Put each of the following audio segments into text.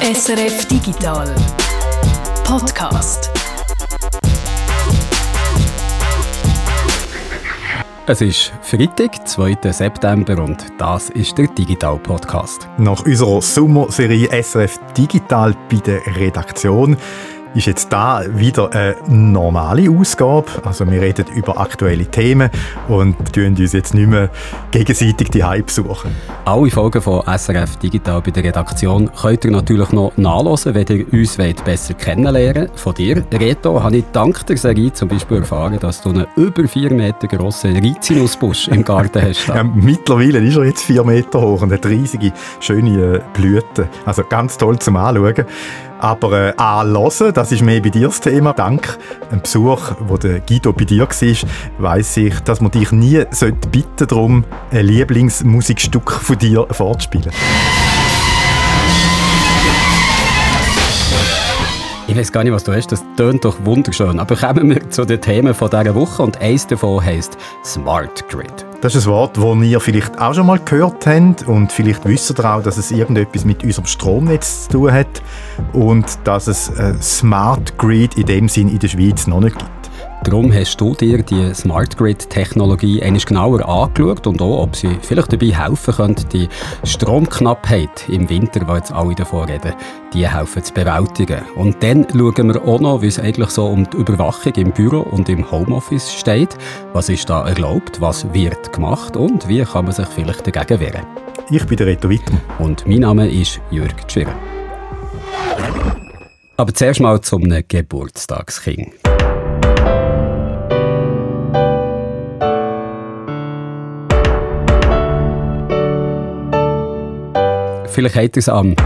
SRF Digital Podcast. Es ist Freitag, 2. September und das ist der Digital Podcast. Nach unserer Sommerserie SRF Digital bei der Redaktion ist jetzt da wieder eine normale Ausgabe. Also wir reden über aktuelle Themen und tun uns jetzt nicht mehr gegenseitig die Hype suchen. Alle Folgen von SRF Digital bei der Redaktion könnt ihr natürlich noch nachlesen, wenn ihr uns wollt, besser kennenlernen Von dir, Reto, habe ich dank der Serie zum Beispiel erfahren, dass du einen über vier Meter grossen Rizinusbusch im Garten hast. Ja, mittlerweile ist er jetzt vier Meter hoch und hat riesige, schöne Blüten. Also ganz toll zum Anschauen. Aber äh, anhören, das ist mehr bei dir das Thema. Dank einem Besuch, wo der Guido bei dir war, weiss ich, dass man dich nie bitten darum, ein Lieblingsmusikstück von dir vorzuspielen. Ich weiß gar nicht, was du hast. Das tönt doch wunderschön. Aber kommen wir zu den Themen dieser Woche. Und eins davon heisst Smart Grid. Das ist ein Wort, das ihr vielleicht auch schon mal gehört habt und vielleicht wisst ihr auch, dass es irgendetwas mit unserem Stromnetz zu tun hat und dass es ein Smart Grid in dem Sinn in der Schweiz noch nicht gibt. Darum hast du dir die Smart Grid-Technologie genauer angeschaut und auch, ob sie vielleicht dabei helfen könnte, die Stromknappheit im Winter, die jetzt alle davon reden, die helfen zu bewältigen. Und dann schauen wir auch noch, wie es eigentlich so um die Überwachung im Büro und im Homeoffice steht. Was ist da erlaubt, was wird gemacht und wie kann man sich vielleicht dagegen wehren? Ich bin der Reto Wittmann. Und mein Name ist Jürg Tschirr. Aber zuerst mal zum Geburtstagskind. Vielleicht habt ihr es am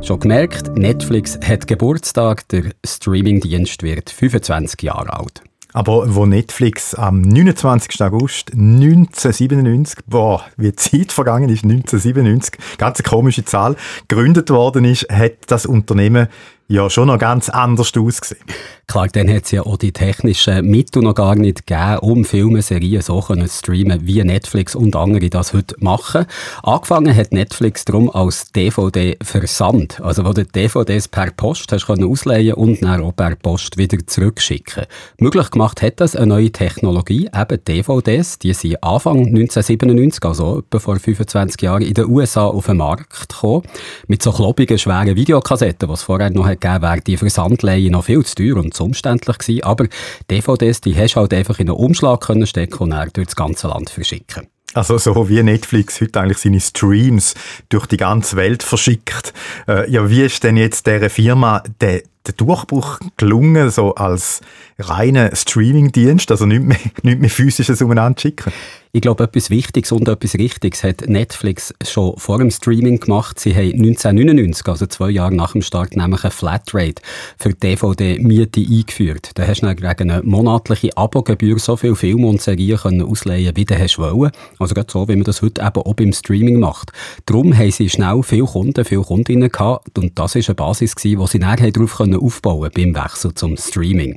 schon gemerkt, Netflix hat Geburtstag, der Streamingdienst wird 25 Jahre alt. Aber wo Netflix am 29. August 1997, boah, wie die Zeit vergangen ist, 1997, ganz komische Zahl, gegründet worden ist, hat das Unternehmen ja schon noch ganz anders ausgesehen. Klar, dann hat es ja auch die technischen Mittel noch gar nicht gegeben, um Filme, Serien so zu streamen, wie Netflix und andere das heute machen. Angefangen hat Netflix darum als DVD-Versand. Also, wo du DVDs per Post hast können ausleihen und dann auch per Post wieder zurückschicken. Möglich gemacht hat das eine neue Technologie, eben DVDs. Die sind Anfang 1997, also etwa vor 25 Jahren, in den USA auf den Markt gekommen. Mit so klobbigen, schweren Videokassetten, es vorher noch gegeben wäre die Versandleihe noch viel zu teuer und zu umständlich gewesen. Aber DVDs, die hast du halt einfach in einen Umschlag können stecken und dann durch das ganze Land verschicken. Also so wie Netflix heute eigentlich seine Streams durch die ganze Welt verschickt. Äh, ja, wie ist denn jetzt dieser Firma der, der Durchbruch gelungen, so als reiner Streamingdienst, also nicht mehr, nicht mehr physisches umeinander schicken? Ich glaube, etwas Wichtiges und etwas Richtiges hat Netflix schon vor dem Streaming gemacht. Sie haben 1999, also zwei Jahre nach dem Start, nämlich eine Flatrate für DVD-Miete eingeführt. Da hast du dann gegen eine monatliche Abogebühr so viele Filme und Serien können ausleihen, wie du hast wollen. Also gerade so, wie man das heute eben auch beim Streaming macht. Darum haben sie schnell viele Kunden, viele Kundinnen gehabt und das war eine Basis, die sie nachher darauf aufbauen beim Wechsel zum Streaming.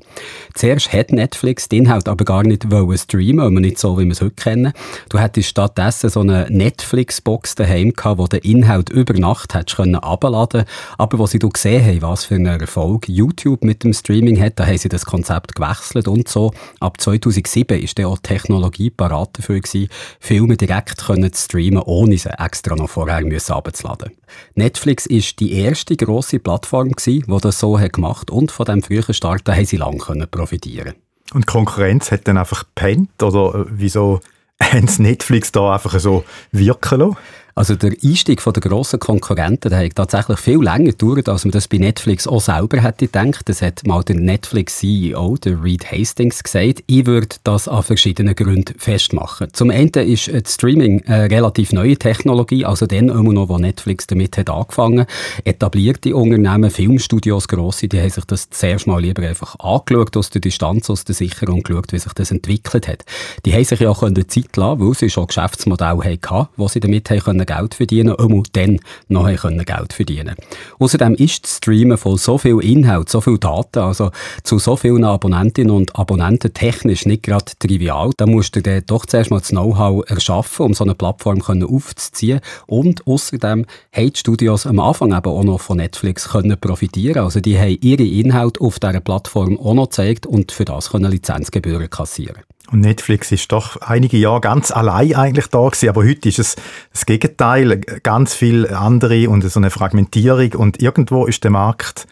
Zuerst hat Netflix den Inhalt aber gar nicht streamen, aber nicht so, wie wir es heute kennen. Du hättest stattdessen so eine Netflix-Box daheim gehabt, wo den Inhalt über Nacht hättest können Aber wo sie du gesehen haben, was für einen Erfolg YouTube mit dem Streaming hat, da haben sie das Konzept gewechselt und so. Ab 2007 ist dann auch Technologie parat dafür gewesen, Filme direkt können zu streamen, ohne sie extra noch vorher abzuladen. Netflix ist die erste grosse Plattform gewesen, die das so hat gemacht und von dem frühen Start haben sie lange profitieren Und Konkurrenz hat dann einfach pennt oder äh, wieso haben Netflix da einfach so wirken lassen? Also der Einstieg von der grossen Konkurrenten der hat tatsächlich viel länger gedauert, als man das bei Netflix auch selber hätte gedacht. Das hat mal der Netflix-CEO, der Reed Hastings, gesagt. Ich würde das an verschiedenen Gründen festmachen. Zum einen ist das Streaming eine relativ neue Technologie, also dann immer noch, wo Netflix damit hat angefangen. Etablierte Unternehmen, Filmstudios, grosse, die haben sich das zuerst mal lieber einfach angeschaut aus der Distanz, aus der Sicherung geschaut, wie sich das entwickelt hat. Die haben sich ja auch Zeit lassen, weil sie schon Geschäftsmodelle hatten, wo sie damit haben Geld verdienen können, dann noch können Geld verdienen Außerdem ist das Streamen von so viel Inhalt, so viel Daten, also zu so vielen Abonnentinnen und Abonnenten technisch nicht gerade trivial. Da musst du dann doch zuerst mal das Know-how erschaffen, um so eine Plattform aufzuziehen. Und außerdem haben die Studios am Anfang eben auch noch von Netflix können profitieren. Also die haben ihre Inhalte auf dieser Plattform auch noch gezeigt und für das können Lizenzgebühren kassieren. Und Netflix ist doch einige Jahre ganz allein eigentlich da gewesen, aber heute ist es das Gegenteil, ganz viel andere und so eine Fragmentierung und irgendwo ist der Markt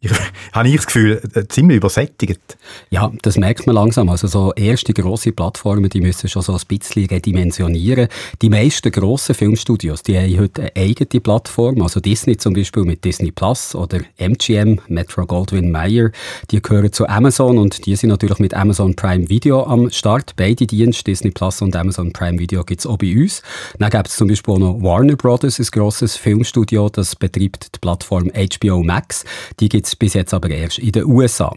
ich, habe ich das Gefühl, äh, ziemlich übersättigt. Ja, das merkt man langsam. Also so erste grosse Plattformen, die müssen schon so ein bisschen redimensionieren. Die meisten grossen Filmstudios, die haben heute eine eigene Plattform. Also Disney zum Beispiel mit Disney Plus oder MGM, Metro Goldwyn Mayer, die gehören zu Amazon und die sind natürlich mit Amazon Prime Video am Start. Beide Dienste, Disney Plus und Amazon Prime Video, gibt es auch bei uns. Dann gibt es zum Beispiel auch noch Warner Brothers, ein grosses Filmstudio, das betreibt die Plattform HBO Max. Die gibt's es bis jetzt aber erst in den USA.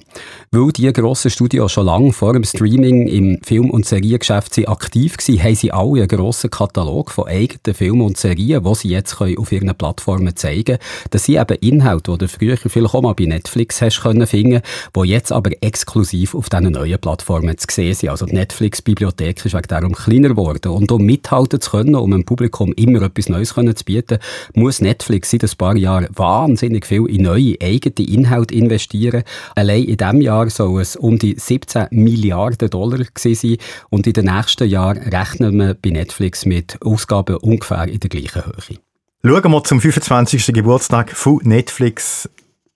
Weil die grossen Studios schon lange vor dem Streaming im Film- und Seriengeschäft sind aktiv waren, haben sie alle einen grossen Katalog von eigenen Filmen und Serien, die sie jetzt auf ihren Plattformen zeigen können. Das sind eben Inhalte, die du früher vielleicht auch mal bei Netflix hast können finden, die jetzt aber exklusiv auf diesen neuen Plattformen zu sehen sind. Also die Netflix-Bibliothek ist wegen darum kleiner geworden. Und um mithalten zu können, um dem Publikum immer etwas Neues zu bieten, muss Netflix seit ein paar Jahren wahnsinnig viel in neue eigene Inhalte Inhalt investieren. Allein in diesem Jahr soll es um die 17 Milliarden Dollar sein und in den nächsten Jahren rechnen wir bei Netflix mit Ausgaben ungefähr in der gleichen Höhe. Schauen wir zum 25. Geburtstag von Netflix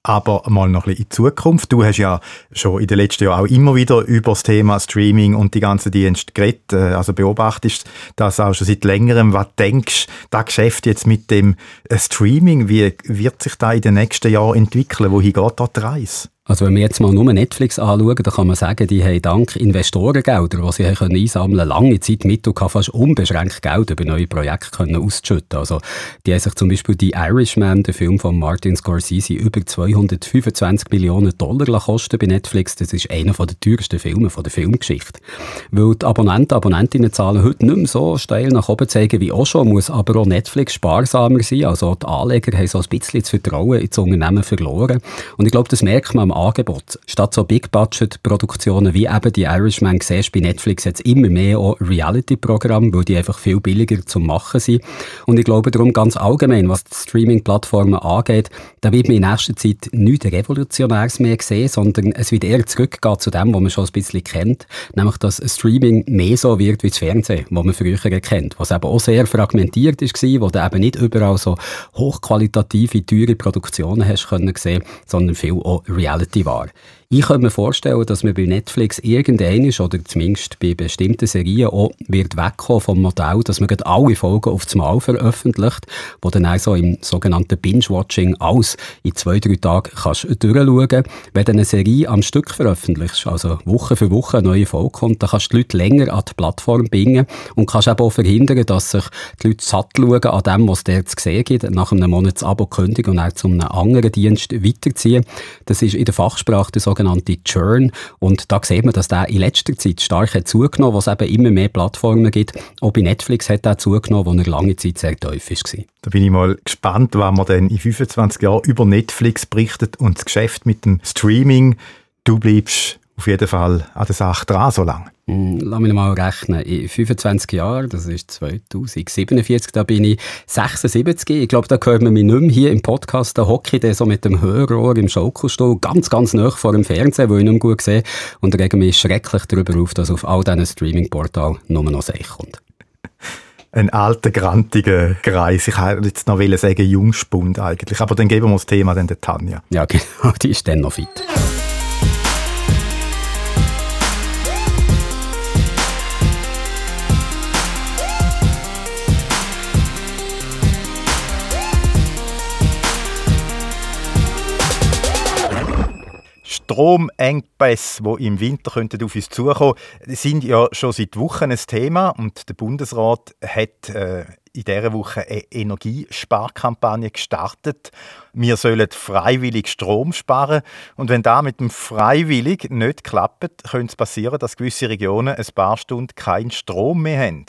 aber mal noch ein bisschen in die Zukunft. Du hast ja schon in den letzten Jahren auch immer wieder über das Thema Streaming und die ganzen Dienste geredet, äh, also beobachtest das auch schon seit längerem. Was denkst du, das Geschäft jetzt mit dem äh, Streaming, wie wird sich da in den nächsten Jahren entwickeln? Wohin geht da die Reise? Also wenn wir jetzt mal nur Netflix anschauen, dann kann man sagen, die haben dank Investorengelder, die sie haben einsammeln können, lange Zeit mit und fast unbeschränkt Geld über neue Projekte können auszuschütten. Also die haben sich zum Beispiel die Irishman, der Film von Martin Scorsese, über 225 Millionen Dollar kosten bei Netflix. Das ist einer der teuersten Filme der Filmgeschichte. Weil die Abonnenten, Abonnentinnenzahlen heute nicht mehr so steil nach oben zeigen wie auch schon, muss aber auch Netflix sparsamer sein. Also die Anleger haben so ein bisschen das Vertrauen ins Unternehmen verloren. Und ich glaube, das merkt man am Angebot. Statt so Big-Budget-Produktionen wie eben die Irishman siehst bei Netflix jetzt immer mehr auch Reality-Programme, weil die einfach viel billiger zum Machen sind. Und ich glaube darum ganz allgemein, was die Streaming-Plattformen angeht, da wird man in nächster Zeit nichts Revolutionäres mehr sehen, sondern es wird eher zurückgehen zu dem, was man schon ein bisschen kennt, nämlich dass Streaming mehr so wird wie das Fernsehen, was man früher kennt, was eben auch sehr fragmentiert war, wo du eben nicht überall so hochqualitative, teure Produktionen hast können sehen, sondern viel auch Reality Reality war. Ich könnte mir vorstellen, dass man bei Netflix irgendein oder zumindest bei bestimmten Serien auch wird wegkommen vom Modell, dass man alle Folgen auf Mal veröffentlicht, wo dann auch so im sogenannten Binge-Watching alles in zwei, drei Tagen kannst durchschauen. Wenn du eine Serie am Stück veröffentlichst, also Woche für Woche eine neue Folge kommt, dann kannst du die Leute länger an die Plattform bringen und kannst eben auch verhindern, dass sich die Leute satt schauen an dem, was der zu sehen gibt, nach einem Monat das Abo kündigen und auch zu einem anderen Dienst weiterziehen. Das ist in der Fachsprache der sogenannte Churn. Und da sieht man, dass der in letzter Zeit stark hat zugenommen, was eben immer mehr Plattformen gibt. Auch bei Netflix hat er zugenommen, wo er lange Zeit sehr tief war. Da bin ich mal gespannt, was man dann in 25 Jahren über Netflix berichtet und das Geschäft mit dem Streaming. Du bleibst auf jeden Fall an der Sache dran so lange. Hm, lass mich mal rechnen. In 25 Jahren, das ist 2047, da bin ich 76. Ich glaube, da hört man mich nicht mehr hier im Podcast. Da hocke ich so mit dem Hörrohr im Schaukelstuhl ganz, ganz nah vor dem Fernsehen, wo ich nicht mehr gut sehe. Und rege mich schrecklich darüber auf, dass auf all diesen Streaming-Portalen nur noch Seich kommt. Ein alter, grantiger Kreis. Ich wollte jetzt noch sagen, Jungspund eigentlich. Aber dann geben wir das Thema dann der Tanja. Ja, genau. Die ist dann noch fit. Stromengpässe, die im Winter könnten auf uns zukommen sind ja schon seit Wochen ein Thema und der Bundesrat hat äh, in dieser Woche eine Energiesparkampagne gestartet. Wir sollen freiwillig Strom sparen. Und wenn das mit dem freiwillig nicht klappt, könnte es passieren, dass gewisse Regionen ein paar Stunden keinen Strom mehr haben.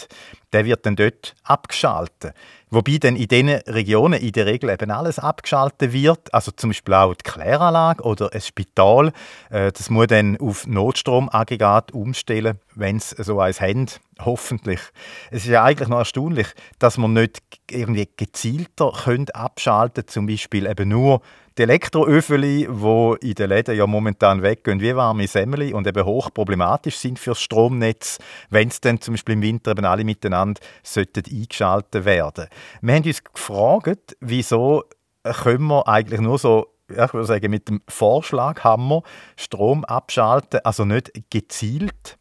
Der wird dann dort abgeschaltet. Wobei dann in diesen Regionen in der Regel eben alles abgeschaltet wird, also zum Beispiel auch die Kläranlage oder ein Spital. Äh, das muss dann auf Notstromaggregat umstellen, wenn es so eins haben, hoffentlich. Es ist ja eigentlich noch erstaunlich, dass man nicht irgendwie gezielter abschalten zum Beispiel eben nur die Elektroöfeli, die in den Läden ja momentan weggehen, wie warme Semmeli und eben hoch problematisch sind für das Stromnetz, wenn es dann zum Beispiel im Winter eben alle miteinander sollten eingeschaltet werden. Wir haben uns gefragt, wieso können wir eigentlich nur so ich würde sagen, mit dem Vorschlaghammer Strom abschalten, also nicht gezielt.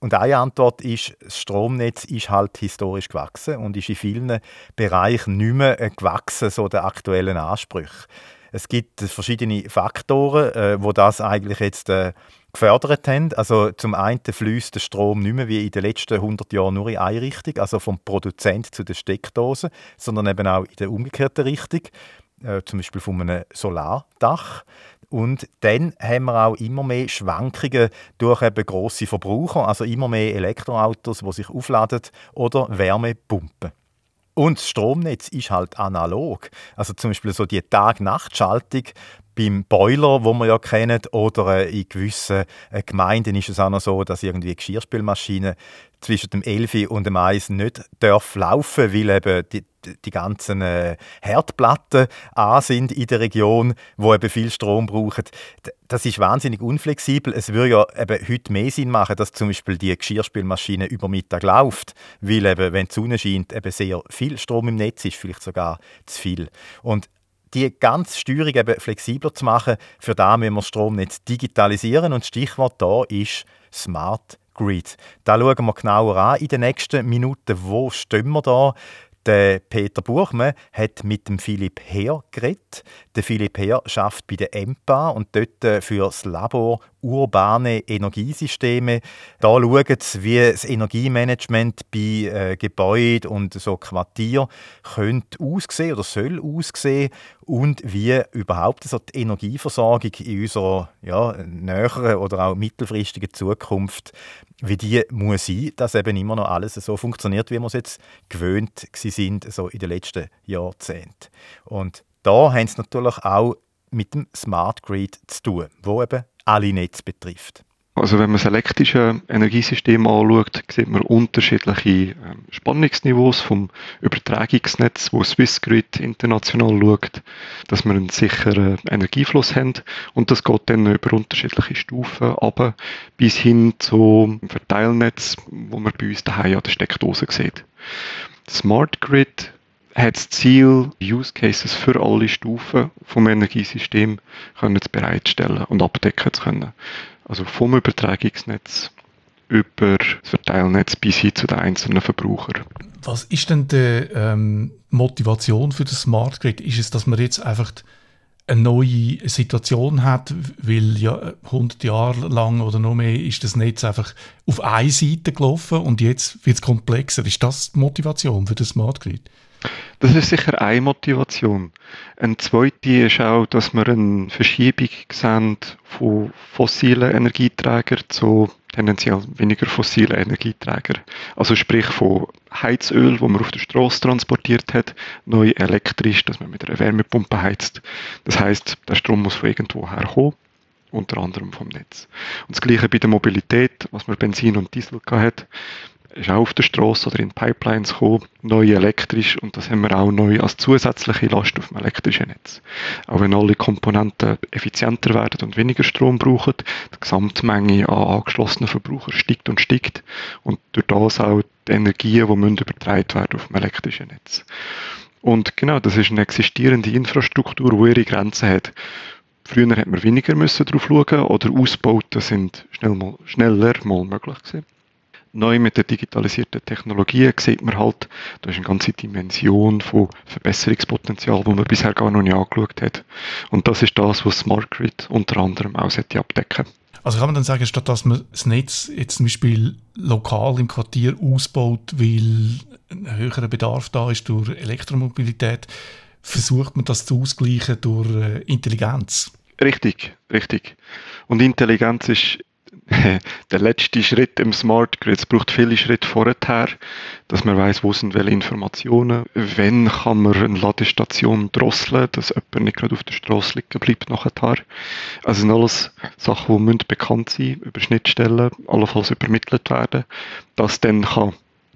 Und eine Antwort ist, das Stromnetz ist halt historisch gewachsen und ist in vielen Bereichen nicht mehr gewachsen, so der aktuellen Ansprüche. Es gibt verschiedene Faktoren, äh, das eigentlich jetzt äh, gefördert haben. Also zum einen fließt der Strom nicht mehr wie in den letzten 100 Jahren nur in eine Richtung, also vom Produzent zu der Steckdose, sondern eben auch in der umgekehrten Richtung, äh, zum Beispiel von einem Solardach. Und dann haben wir auch immer mehr Schwankungen durch eben grosse Verbraucher, also immer mehr Elektroautos, die sich aufladen oder Wärmepumpen. Und das Stromnetz ist halt analog. Also zum Beispiel so die Tag-Nacht-Schaltung beim Boiler, wo wir ja kennen, oder äh, in gewissen äh, Gemeinden ist es auch noch so, dass irgendwie Geschirrspülmaschinen zwischen dem 11 und dem 1 nicht darf laufen, weil eben die, die ganzen äh, Herdplatten an sind in der Region, wo eben viel Strom brauchen. Das ist wahnsinnig unflexibel. Es würde ja eben heute mehr Sinn machen, dass zum Beispiel die Geschirrspülmaschine über Mittag läuft, weil eben, wenn die Sonne scheint, eben sehr viel Strom im Netz ist, vielleicht sogar zu viel. Und die ganze Steuerung eben flexibler zu machen, für da müssen wir das Stromnetz digitalisieren und das Stichwort da ist Smart Grid. Da schauen wir genauer an in den nächsten Minuten, wo stehen wir da. Der Peter Buchmann hat mit dem Philipp Heer geredet. Der Philipp Heer schafft bei der EMPA und dort äh, für das Labor urbane Energiesysteme. Da schauen sie, wie das Energiemanagement bei äh, Gebäuden und so Quartier könnte aussehen oder soll aussehen und wie überhaupt so die Energieversorgung in unserer ja, näheren oder auch mittelfristigen Zukunft wie die muss sein, dass eben immer noch alles so funktioniert, wie wir es jetzt gewöhnt sind so in den letzten Jahrzehnten. Und da haben sie natürlich auch mit dem Smart Grid zu tun, wo eben alle Netze betrifft. Also wenn man das elektrische Energiesystem anschaut, sieht man unterschiedliche ähm, Spannungsniveaus vom Übertragungsnetz, wo Swissgrid international schaut, dass wir einen sicheren Energiefluss haben und das geht dann über unterschiedliche Stufen ab bis hin zum Verteilnetz, wo man bei uns daheim an der Steckdose sieht. Smart Grid hat das Ziel, Use Cases für alle Stufen vom Energiesystem können zu bereitstellen und abdecken zu können. Also vom Übertragungsnetz über das Verteilnetz bis hin zu den einzelnen Verbrauchern. Was ist denn die ähm, Motivation für das Smart Grid? Ist es, dass man jetzt einfach eine neue Situation hat, weil ja 100 Jahre lang oder noch mehr ist das Netz einfach auf eine Seite gelaufen und jetzt wird es komplexer. Ist das die Motivation für das Smart Grid? Das ist sicher eine Motivation. Eine zweite ist auch, dass wir eine Verschiebung sehen von fossilen Energieträgern zu tendenziell weniger fossilen Energieträgern. Also sprich von Heizöl, wo man auf der Straße transportiert hat, neu elektrisch, dass man mit einer Wärmepumpe heizt. Das heißt, der Strom muss von irgendwo herkommen unter anderem vom Netz. Und das gleiche bei der Mobilität, was man Benzin und Diesel hat ist auch auf der Straße oder in Pipelines gekommen, neu elektrisch und das haben wir auch neu als zusätzliche Last auf dem elektrischen Netz. Auch wenn alle Komponenten effizienter werden und weniger Strom brauchen, die Gesamtmenge an angeschlossenen Verbrauchern steigt und steigt und durch das auch die Energien, die müssen übertragen werden auf dem elektrischen Netz. Und genau, das ist eine existierende Infrastruktur, die ihre Grenzen hat. Früher hat man weniger müssen drauf schauen oder Ausbauten sind schnell mal, schneller mal möglich gewesen neu mit der digitalisierten Technologie sieht man halt, da ist eine ganze Dimension von Verbesserungspotenzial, wo man bisher gar noch nicht angeschaut hat. Und das ist das, was Smart Grid unter anderem auch abdecken also kann man dann sagen, statt dass man das Netz jetzt zum Beispiel lokal im Quartier ausbaut, weil ein höherer Bedarf da ist durch Elektromobilität, versucht man das zu ausgleichen durch äh, Intelligenz? Richtig, richtig. Und Intelligenz ist der letzte Schritt im Smart Grid. Es braucht viele Schritte vorher, dass man weiß, wo sind welche Informationen. Wenn kann man eine Ladestation drosseln, dass jemand nicht gerade auf der Straße liegen bleibt nachher. Also sind alles Sachen, die müssen bekannt sein, über Schnittstellen, allenfalls übermittelt werden, dass dann kann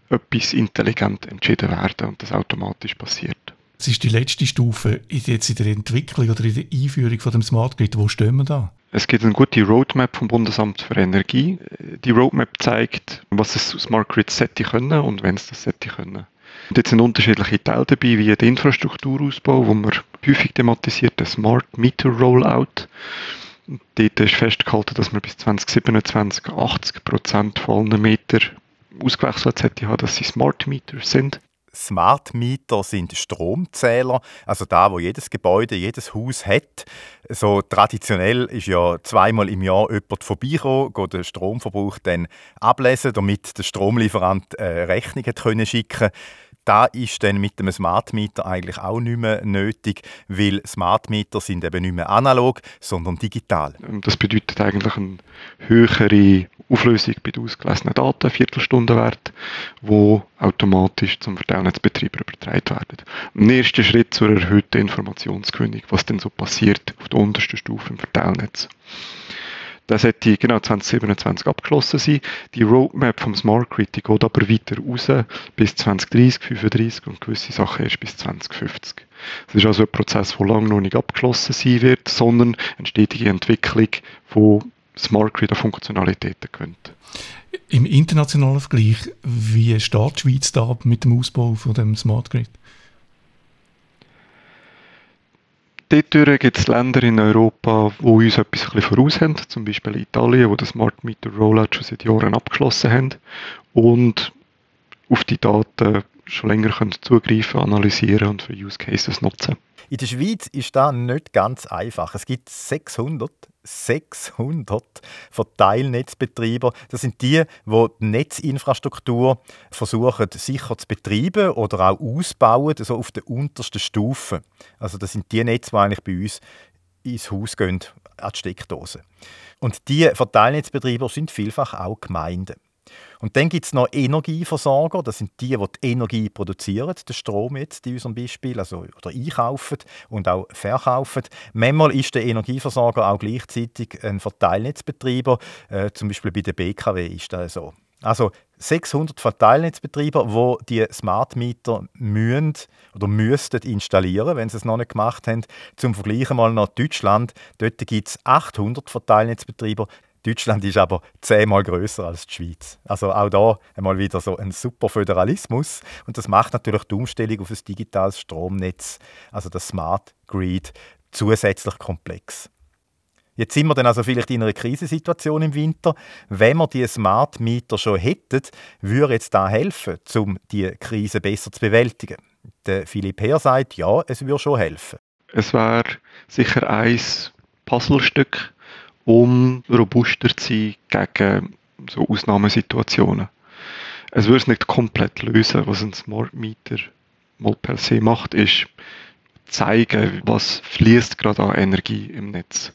etwas intelligent entschieden werden und das automatisch passiert. Das ist die letzte Stufe jetzt in der Entwicklung oder in der Einführung von dem Smart Grid. Wo stehen wir da? Es gibt eine gute Roadmap vom Bundesamt für Energie. Die Roadmap zeigt, was das Smart Grid sollte können und wenn es das sollte können. Und jetzt sind unterschiedliche Teile dabei, wie der Infrastrukturausbau, wo man häufig thematisiert, der Smart Meter Rollout. Dort ist festgehalten, dass man bis 2027 80 Prozent von allen Meter ausgewechselt sollte dass sie Smart Meter sind. Smart Meter sind Stromzähler, also da, wo jedes Gebäude, jedes Haus hat. So traditionell ist ja zweimal im Jahr jemand vorbeikommen, geht den Stromverbrauch dann ablesen, damit der Stromlieferant äh, Rechnungen schicken da ist dann mit dem Smart Meter eigentlich auch nicht mehr nötig, weil Smart Meter sind eben nicht mehr analog, sondern digital. Das bedeutet eigentlich eine höhere Auflösung bei den ausgelesenen Daten, Viertelstundenwert, wo automatisch zum Verteilnetzbetreiber übertragen werden. Im ersten Schritt zur erhöhten Informationsgewinnung, was denn so passiert auf der untersten Stufe im Verteilnetz. Das sollte genau 2027 abgeschlossen sein. Die Roadmap vom Smart Grid die geht aber weiter raus bis 2030, 2035 und gewisse Sachen erst bis 2050. Das ist also ein Prozess, der lange noch nicht abgeschlossen sein wird, sondern eine stetige Entwicklung von Smart Grid an Funktionalitäten könnte. Im internationalen Vergleich, wie steht die Schweiz da mit dem Ausbau von dem Smart Grid? Dort gibt es Länder in Europa, die uns etwas ein voraus haben, zum Beispiel Italien, wo das Smart Meter Rollout schon seit Jahren abgeschlossen haben. Und auf die Daten schon länger können zugreifen, analysieren und für Use Cases nutzen. In der Schweiz ist das nicht ganz einfach. Es gibt 600 600 Verteilnetzbetreiber. Das sind die, die die Netzinfrastruktur versuchen sicher zu betreiben oder auch ausbauen, so auf der untersten Stufe. Also das sind die Netze, die eigentlich bei uns ins Haus gehen, an die Steckdose. Und die Verteilnetzbetreiber sind vielfach auch Gemeinden. Und dann gibt es noch Energieversorger, das sind die, die die Energie produzieren, den Strom jetzt in unserem Beispiel, also oder einkaufen und auch verkaufen. Manchmal ist der Energieversorger auch gleichzeitig ein Verteilnetzbetreiber, äh, zum Beispiel bei der BKW ist das so. Also 600 Verteilnetzbetreiber, die die Smart Meter müssen oder müssten installieren, wenn sie es noch nicht gemacht haben. Zum Vergleich mal nach Deutschland. Dort gibt es 800 Verteilnetzbetreiber. Deutschland ist aber zehnmal größer als die Schweiz. Also auch da einmal wieder so ein super Föderalismus. Und das macht natürlich die Umstellung auf ein digitales Stromnetz, also das Smart Grid, zusätzlich komplex. Jetzt sind wir dann also vielleicht in einer Krisensituation im Winter. Wenn wir die Smart Meter schon hätten, würde jetzt da helfen, um die Krise besser zu bewältigen. Der Philipp Herr sagt, ja, es würde schon helfen. Es wäre sicher ein Puzzlestück, um robuster zu sein gegen so Ausnahmesituationen. Es würde es nicht komplett lösen, was ein Smart Meter mal per se macht, ist zeigen, was fließt gerade an Energie im Netz.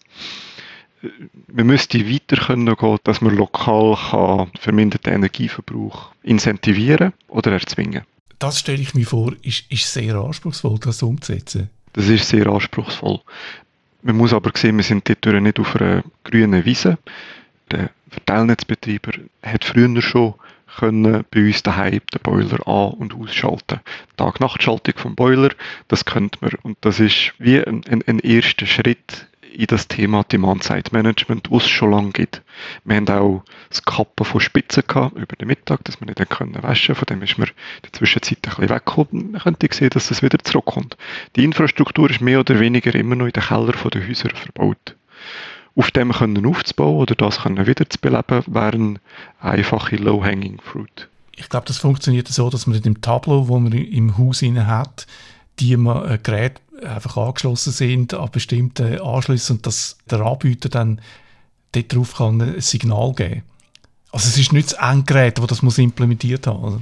Wir müssten weiter können gehen, dass man lokal kann verminderten Energieverbrauch incentivieren oder erzwingen. Das stelle ich mir vor, ist, ist sehr anspruchsvoll, das umzusetzen. Das ist sehr anspruchsvoll. Man muss aber sehen, wir sind dort nicht auf einer grünen Wiese. Der Verteilnetzbetreiber hat früher schon können bei uns daheim den Boiler an- und ausschalten. Tag-Nacht-Schaltung vom Boiler, das könnte man. Und das ist wie ein, ein, ein erster Schritt in das Thema Demand-Side-Management, was es schon lange gibt. Wir haben auch das Kappen von Spitzen gehabt über den Mittag, dass wir nicht können waschen Von dem ist man in der Zwischenzeit ein bisschen weggekommen. Man könnte sehen, dass das wieder zurückkommt. Die Infrastruktur ist mehr oder weniger immer noch in den Keller der Häuser verbaut. Auf dem können aufzubauen oder das können wieder zu beleben, wären einfache Low-Hanging Fruit. Ich glaube, das funktioniert so, dass man in dem Tableau, wo man im Haus hat, die äh, Geräte einfach angeschlossen sind an bestimmte Anschlüsse und dass der Anbieter dann darauf kann ein Signal geben Also es ist nicht das Endgerät, das das muss implementiert haben oder?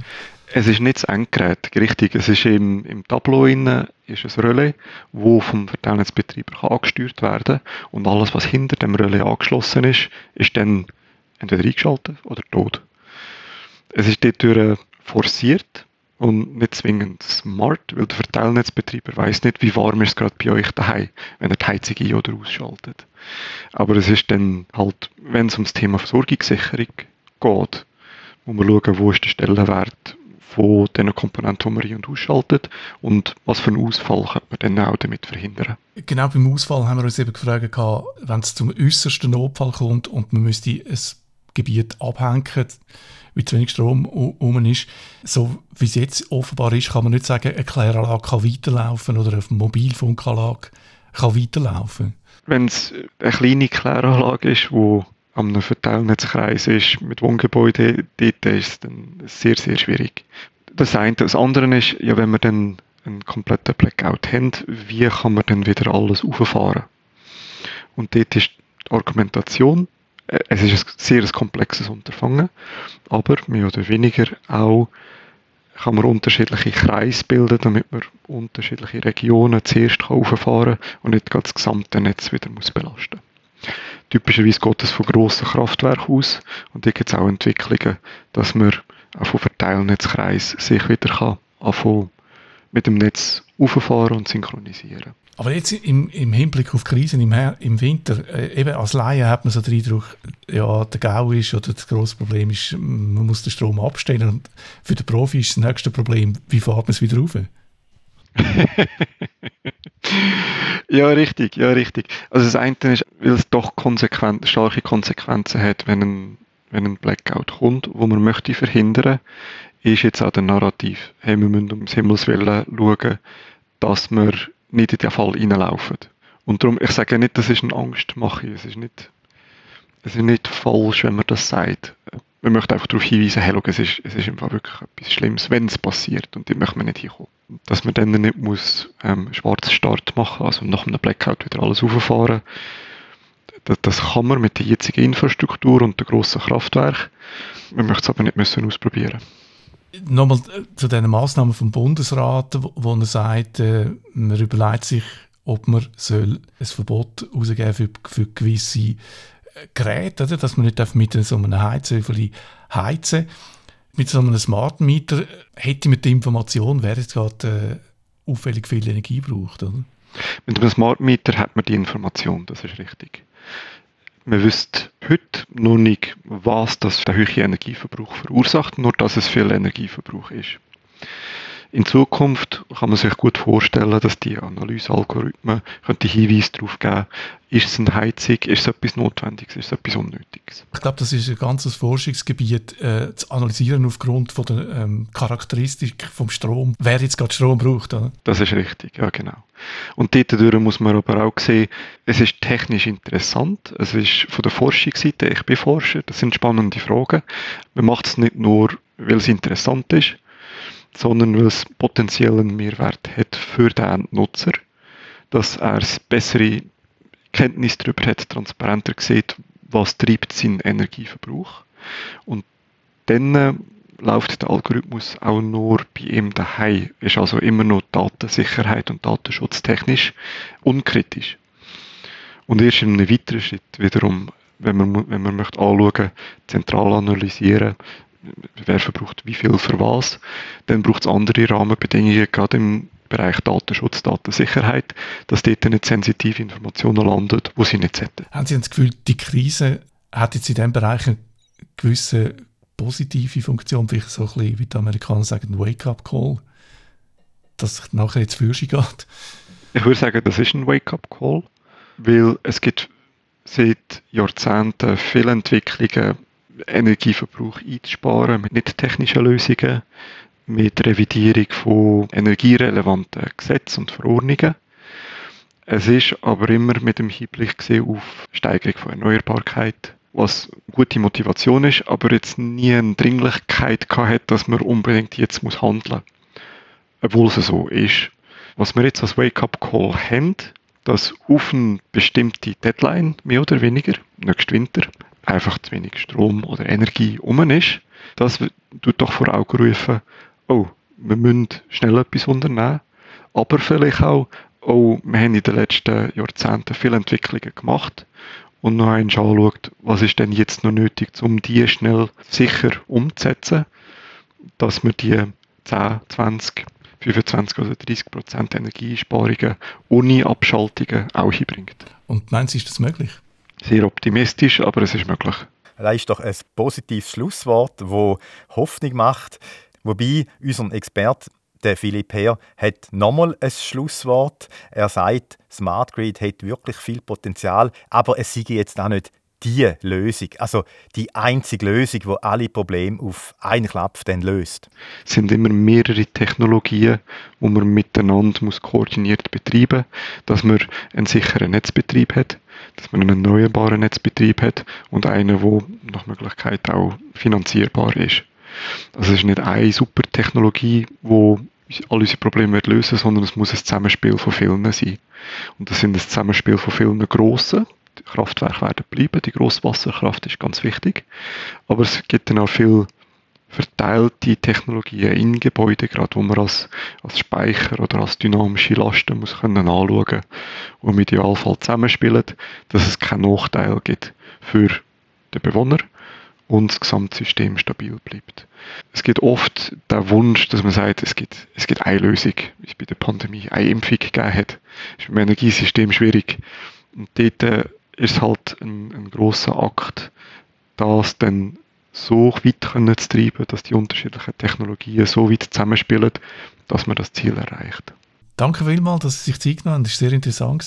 Es ist nicht das Endgerät, richtig. Es ist im, im Tableau innen ist ein Relais, das vom Verteilnetzbetreiber angesteuert werden kann. Und alles, was hinter dem Relais angeschlossen ist, ist dann entweder eingeschaltet oder tot. Es ist dort forciert und nicht zwingend smart, weil der Verteilnetzbetreiber weiß nicht, wie warm ist es gerade bei euch daheim, wenn er die Heizung ein- oder ausschaltet. Aber es ist dann halt, wenn es ums Thema Versorgungssicherung geht, muss man schauen, wo ist der Stellenwert von den Komponenten, die man ein- und ausschaltet und was für einen Ausfall könnte man dann auch damit verhindern. Genau beim Ausfall haben wir uns eben gefragt, wenn es zum äußersten Notfall kommt und man müsste ein Gebiet abhängen, wie zu wenig Strom um ist. So wie es jetzt offenbar ist, kann man nicht sagen, eine Kläranlage kann weiterlaufen oder eine Mobilfunkanlage kann weiterlaufen. Wenn es eine kleine Kläranlage ist, die an einem Verteilnetzkreis ist, mit Wohngebäuden, dort ist es dann sehr, sehr schwierig. Das eine. Das andere ist, ja, wenn wir dann einen kompletten Blackout haben, wie kann man dann wieder alles auffahren? Und dort ist die Argumentation, äh, es ist ein sehr komplexes Unterfangen, aber mehr oder weniger auch kann man unterschiedliche Kreise bilden, damit man unterschiedliche Regionen zuerst auffahren kann und nicht das gesamte Netz wieder muss belasten Typischerweise geht es von grossen Kraftwerken aus und da gibt es auch Entwicklungen, dass man auch von Verteilnetzkreisen sich wieder kann mit dem Netz auffahren und synchronisieren. Aber jetzt im, im Hinblick auf Krisen im, Her im Winter, äh, eben als Laie hat man so den Eindruck, ja, der Gau ist oder das grosse Problem ist, man muss den Strom abstellen. Und für den Profi ist das nächste Problem, wie fährt man es wieder rauf? ja, richtig, ja, richtig. Also das eine ist, weil es doch konsequent, starke Konsequenzen hat, wenn ein, wenn ein Blackout kommt, wo man möchte verhindern, ist jetzt auch der Narrativ, hey, wir müssen ums Himmels Willen schauen, dass wir nicht in den Fall reinlaufen. Und darum, ich sage nicht, das ist eine Angstmache. Es ist nicht, es ist nicht falsch, wenn man das sagt. Man möchte einfach darauf hinweisen, hey, es ist, es ist einfach wirklich etwas Schlimmes, wenn es passiert. Und da möchte man nicht hinkommen. Dass man dann nicht muss, ähm, schwarzen Start machen, also nach einem Blackout wieder alles auffahren. Das, das kann man mit der jetzigen Infrastruktur und der grossen Kraftwerk. Man möchte es aber nicht müssen ausprobieren Nochmal zu den Massnahmen vom Bundesrat, wo, wo er sagt, äh, man überlegt sich, ob man soll ein Verbot herausgeben für, für gewisse Geräte, oder? dass man nicht mit so einem Heizöfel heizen Mit so einem Smart Meter hätte man die Information, wer jetzt gerade äh, auffällig viel Energie braucht. Oder? Mit einem Smart Meter hat man die Information, das ist richtig. Man wüsste heute noch nicht, was das der hohe Energieverbrauch verursacht, nur dass es viel Energieverbrauch ist. In Zukunft kann man sich gut vorstellen, dass die Analysealgorithmen die Hinweise darauf geben, ist es eine Heizung, ist es etwas Notwendiges, ist es etwas Unnötiges. Ich glaube, das ist ein ganzes Forschungsgebiet, äh, zu analysieren aufgrund von der ähm, Charakteristik vom Strom, wer jetzt gerade Strom braucht. Oder? Das ist richtig, ja genau. Und dort muss man aber auch sehen, es ist technisch interessant, es ist von der Forschungsseite, ich bin Forscher, das sind spannende Fragen. Man macht es nicht nur, weil es interessant ist, sondern weil es potenziellen Mehrwert hat für den Nutzer, dass er bessere Kenntnis darüber hat, transparenter sieht, was treibt seinen Energieverbrauch. Und dann äh, läuft der Algorithmus auch nur bei ihm daheim, ist also immer noch Datensicherheit und Datenschutztechnisch unkritisch. Und erst in einem weiteren Schritt wiederum, wenn man, wenn man möchte anschauen, zentral analysieren, wer verbraucht wie viel für was, dann braucht es andere Rahmenbedingungen, gerade im Bereich Datenschutz, Datensicherheit, dass dort nicht sensitive Informationen landen, wo sie nicht sollten. Haben Sie das Gefühl, die Krise hat jetzt in diesem Bereich eine gewisse positive Funktion, vielleicht so ein bisschen, wie die Amerikaner sagen, ein Wake-up-Call, dass es nachher jetzt für sie geht? Ich würde sagen, das ist ein Wake-up-Call, weil es gibt seit Jahrzehnten viele Entwicklungen, Energieverbrauch einzusparen mit nicht technischen Lösungen, mit Revidierung von energierelevanten Gesetzen und Verordnungen. Es ist aber immer mit dem Hinblick auf Steigerung von Erneuerbarkeit, was gute Motivation ist, aber jetzt nie eine Dringlichkeit hat, dass man unbedingt jetzt muss handeln Obwohl es so ist. Was wir jetzt als Wake-up-Call haben, dass auf eine bestimmte Deadline, mehr oder weniger, nächsten Winter, einfach zu wenig Strom oder Energie um ist, das tut doch vor Augen rufen, oh, wir müssen schnell etwas unternehmen, aber vielleicht auch, oh, wir haben in den letzten Jahrzehnten viele Entwicklungen gemacht und noch einmal anschaut, was ist denn jetzt noch nötig, um die schnell sicher umzusetzen, dass wir die 10, 20, 25 oder 30 Prozent Energiesparungen ohne Abschaltungen auch hinbringt. Und meinst du, ist das möglich? Sehr optimistisch, aber es ist möglich. Das ist doch ein positives Schlusswort, wo Hoffnung macht. Wobei unser Experte der Philipp Herr hat nochmal ein Schlusswort. Er sagt, Smart Grid hat wirklich viel Potenzial, aber es sei jetzt auch nicht die Lösung, also die einzige Lösung, die alle Probleme auf einen Klapp dann löst. Es sind immer mehrere Technologien, die man miteinander muss koordiniert betreiben muss, dass man einen sicheren Netzbetrieb hat, dass man einen erneuerbaren Netzbetrieb hat und einen, der nach Möglichkeit auch finanzierbar ist. Also es ist nicht eine super Technologie, die all unsere Probleme lösen sondern es muss ein Zusammenspiel von vielen sein. Und das sind ein Zusammenspiel von vielen grossen. Die Kraftwerke werden bleiben, die Grosswasserkraft ist ganz wichtig. Aber es gibt dann auch viele verteilte Technologien in Gebäuden, gerade wo man als, als Speicher oder als dynamische Lasten muss können anschauen die im Idealfall zusammenspielen, dass es keinen Nachteil gibt für den Bewohner und das Gesamtsystem stabil bleibt. Es gibt oft der Wunsch, dass man sagt, es gibt, es gibt eine Lösung, wie es bei der Pandemie eine Impfung gegeben hat. Das ist beim Energiesystem schwierig. Und dort ist halt ein, ein großer Akt, das dann so weit können zu treiben, dass die unterschiedlichen Technologien so weit zusammenspielen, dass man das Ziel erreicht. Danke vielmals, dass Sie sich Zeit genommen haben. Das war sehr interessant.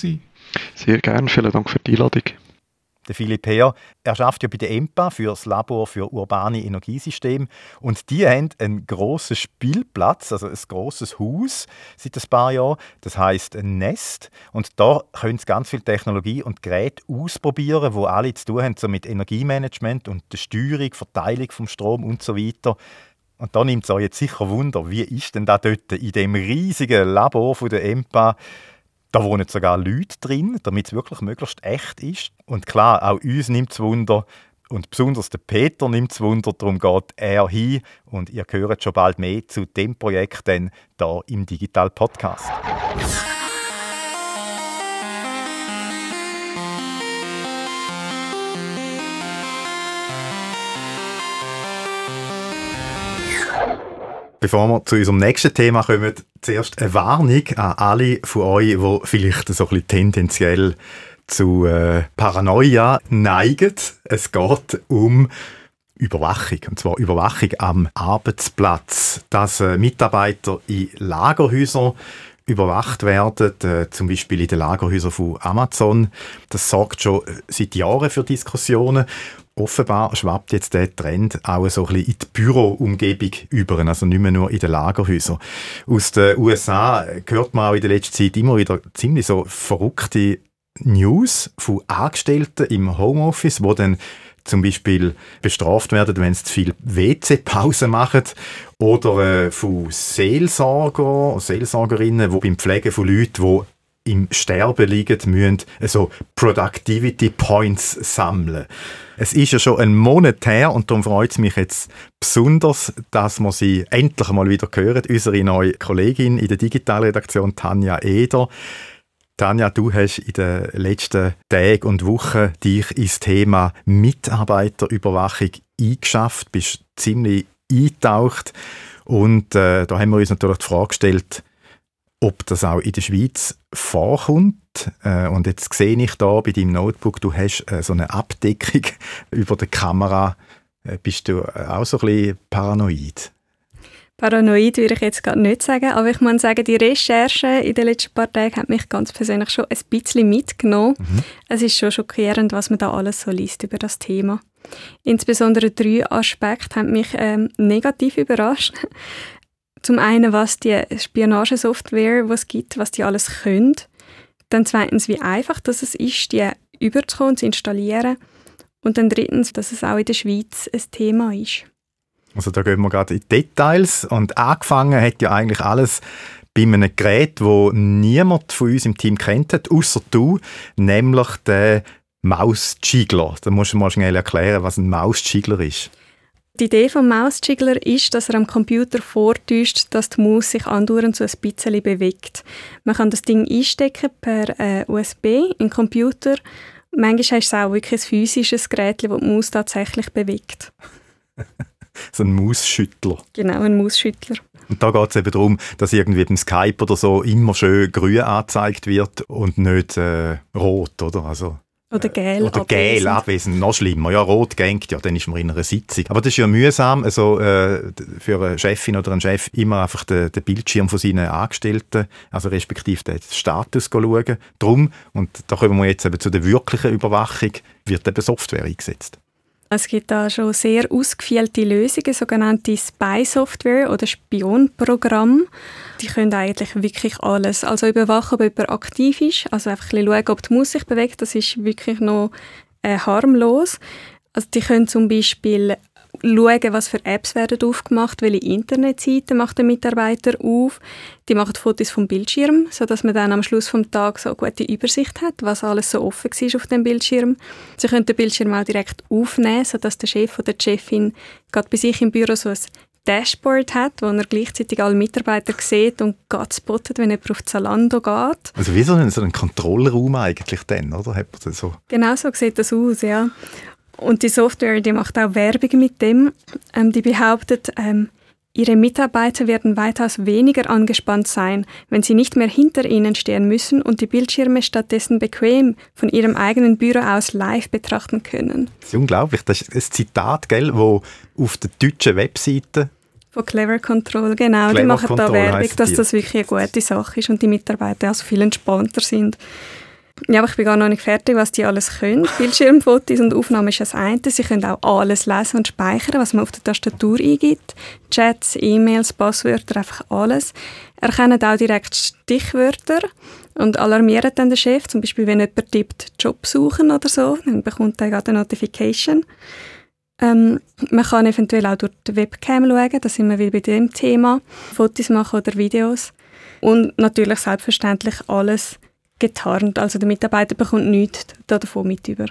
Sehr gerne. Vielen Dank für die Einladung der Philipp Heer. Er schafft ja bei der EMPA für das Labor für urbane Energiesysteme und die haben einen grossen Spielplatz, also ein grosses Haus seit ein paar Jahren. Das heißt ein Nest und da können sie ganz viel Technologie und Geräte ausprobieren, wo alle zu tun haben so mit Energiemanagement und der Steuerung, Verteilung vom Strom und so weiter. Und da nimmt es euch jetzt sicher Wunder, wie ist denn da dort in dem riesigen Labor von der EMPA da wohnen sogar Leute drin, damit es wirklich möglichst echt ist. Und klar, auch uns nimmt es Wunder, und besonders der Peter nimmt es Wunder, darum geht er hin. Und ihr hört schon bald mehr zu dem Projekt dann da im Digital Podcast. Bevor wir zu unserem nächsten Thema kommen, zuerst eine Warnung an alle von euch, die vielleicht so ein bisschen tendenziell zu äh, Paranoia neigen. Es geht um Überwachung, und zwar Überwachung am Arbeitsplatz, dass äh, Mitarbeiter in Lagerhäusern überwacht werden, äh, zum Beispiel in den Lagerhäusern von Amazon. Das sorgt schon seit Jahren für Diskussionen offenbar schwappt jetzt der Trend auch so ein bisschen in die Büroumgebung über, also nicht mehr nur in den Lagerhäusern. Aus den USA hört man auch in der letzten Zeit immer wieder ziemlich so verrückte News von Angestellten im Homeoffice, wo dann zum Beispiel bestraft werden, wenn sie zu viel WC-Pause machen oder äh, von Seelsorger, Seelsorgerinnen, die beim Pflegen von Leuten, die im Sterben liegen, müssen also Productivity Points sammeln. Es ist ja schon ein Monat her und darum freut es mich jetzt besonders, dass wir sie endlich mal wieder hören, unsere neue Kollegin in der Digitalredaktion, Tanja Eder. Tanja, du hast in den letzten Tagen und Wochen dich ins Thema Mitarbeiterüberwachung eingeschafft, bist ziemlich eingetaucht und äh, da haben wir uns natürlich die Frage gestellt, ob das auch in der Schweiz vorkommt. Äh, und jetzt sehe ich da bei deinem Notebook, du hast äh, so eine Abdeckung über der Kamera. Äh, bist du auch so ein bisschen paranoid? Paranoid würde ich jetzt gerade nicht sagen, aber ich muss sagen, die Recherche in den letzten paar Tagen hat mich ganz persönlich schon ein bisschen mitgenommen. Mhm. Es ist schon schockierend, was man da alles so liest über das Thema. Insbesondere drei Aspekte haben mich ähm, negativ überrascht. Zum einen, was die Spionagesoftware, was gibt, was die alles können. Dann zweitens, wie einfach dass es ist, die überzukommen, zu installieren. Und dann drittens, dass es auch in der Schweiz ein Thema ist. Also da gehen wir gerade in Details. Und angefangen hat ja eigentlich alles bei einem Gerät, wo niemand von uns im Team kennt hat, außer du, nämlich der Mausjiggler. Da musst du mal schnell erklären, was ein Mausjiggler ist. Die Idee vom Mausjiggler ist, dass er am Computer vortäuscht, dass die Maus sich andauernd so ein bisschen bewegt. Man kann das Ding einstecken per äh, USB in den Computer Manchmal hast du auch wirklich ein physisches Gerät, das die Maus tatsächlich bewegt. so ein Mausschüttler. Genau, ein Mausschüttler. Und da geht es eben darum, dass irgendwie beim Skype oder so immer schön grün angezeigt wird und nicht äh, rot, oder? Also oder gel Oder gel abwesend, noch schlimmer. Ja, rot gängt, ja, dann ist man in einer Sitzung. Aber das ist ja mühsam, also, äh, für eine Chefin oder einen Chef immer einfach den, den Bildschirm von seinen Angestellten, also respektive den Status schauen. Drum, und da kommen wir jetzt eben zu der wirklichen Überwachung, wird eben Software eingesetzt. Es gibt da schon sehr ausgefeilte Lösungen, sogenannte Spy-Software oder Spionprogramm. Die können eigentlich wirklich alles. Also überwachen, ob jemand aktiv ist. Also einfach ein schauen, ob die Maus sich bewegt. Das ist wirklich noch äh, harmlos. Also die können zum Beispiel schauen, was für Apps werden aufgemacht, welche Internetseiten macht der Mitarbeiter auf. Die machen Fotos vom Bildschirm, sodass man dann am Schluss vom Tag so eine gute Übersicht hat, was alles so offen war auf dem Bildschirm. Sie können den Bildschirm auch direkt aufnehmen, sodass der Chef oder die Chefin gerade bei sich im Büro so ein Dashboard hat, wo er gleichzeitig alle Mitarbeiter sieht und gerade spottet, wenn jemand auf Zalando geht. Also wie so ein, so ein Kontrollraum eigentlich dann, oder? Hat man so? Genau so sieht das aus, ja. Und die Software, die macht auch Werbung mit dem. Ähm, die behauptet, ähm, ihre Mitarbeiter werden weitaus weniger angespannt sein, wenn sie nicht mehr hinter ihnen stehen müssen und die Bildschirme stattdessen bequem von ihrem eigenen Büro aus live betrachten können. Das ist unglaublich. Das ist ein Zitat, gell, wo auf der deutschen Webseite von Clever Control, genau. Clever die machen Control da Werbung, dass das wirklich eine gute Sache ist und die Mitarbeiter also viel entspannter sind. Ja, aber ich bin gar noch nicht fertig, was die alles können. Bildschirmfotos und Aufnahmen ist das eine. Sie können auch alles lesen und speichern, was man auf der Tastatur eingibt. Chats, E-Mails, Passwörter, einfach alles. Erkennen auch direkt Stichwörter und alarmieren dann den Chef. Zum Beispiel, wenn jemand tippt, Job suchen oder so, dann bekommt er gerade eine Notification. Ähm, man kann eventuell auch durch die Webcam schauen, da sind wir wieder bei dem Thema. Fotos machen oder Videos. Und natürlich selbstverständlich alles getarnt. Also der Mitarbeiter bekommt nichts davon mit über.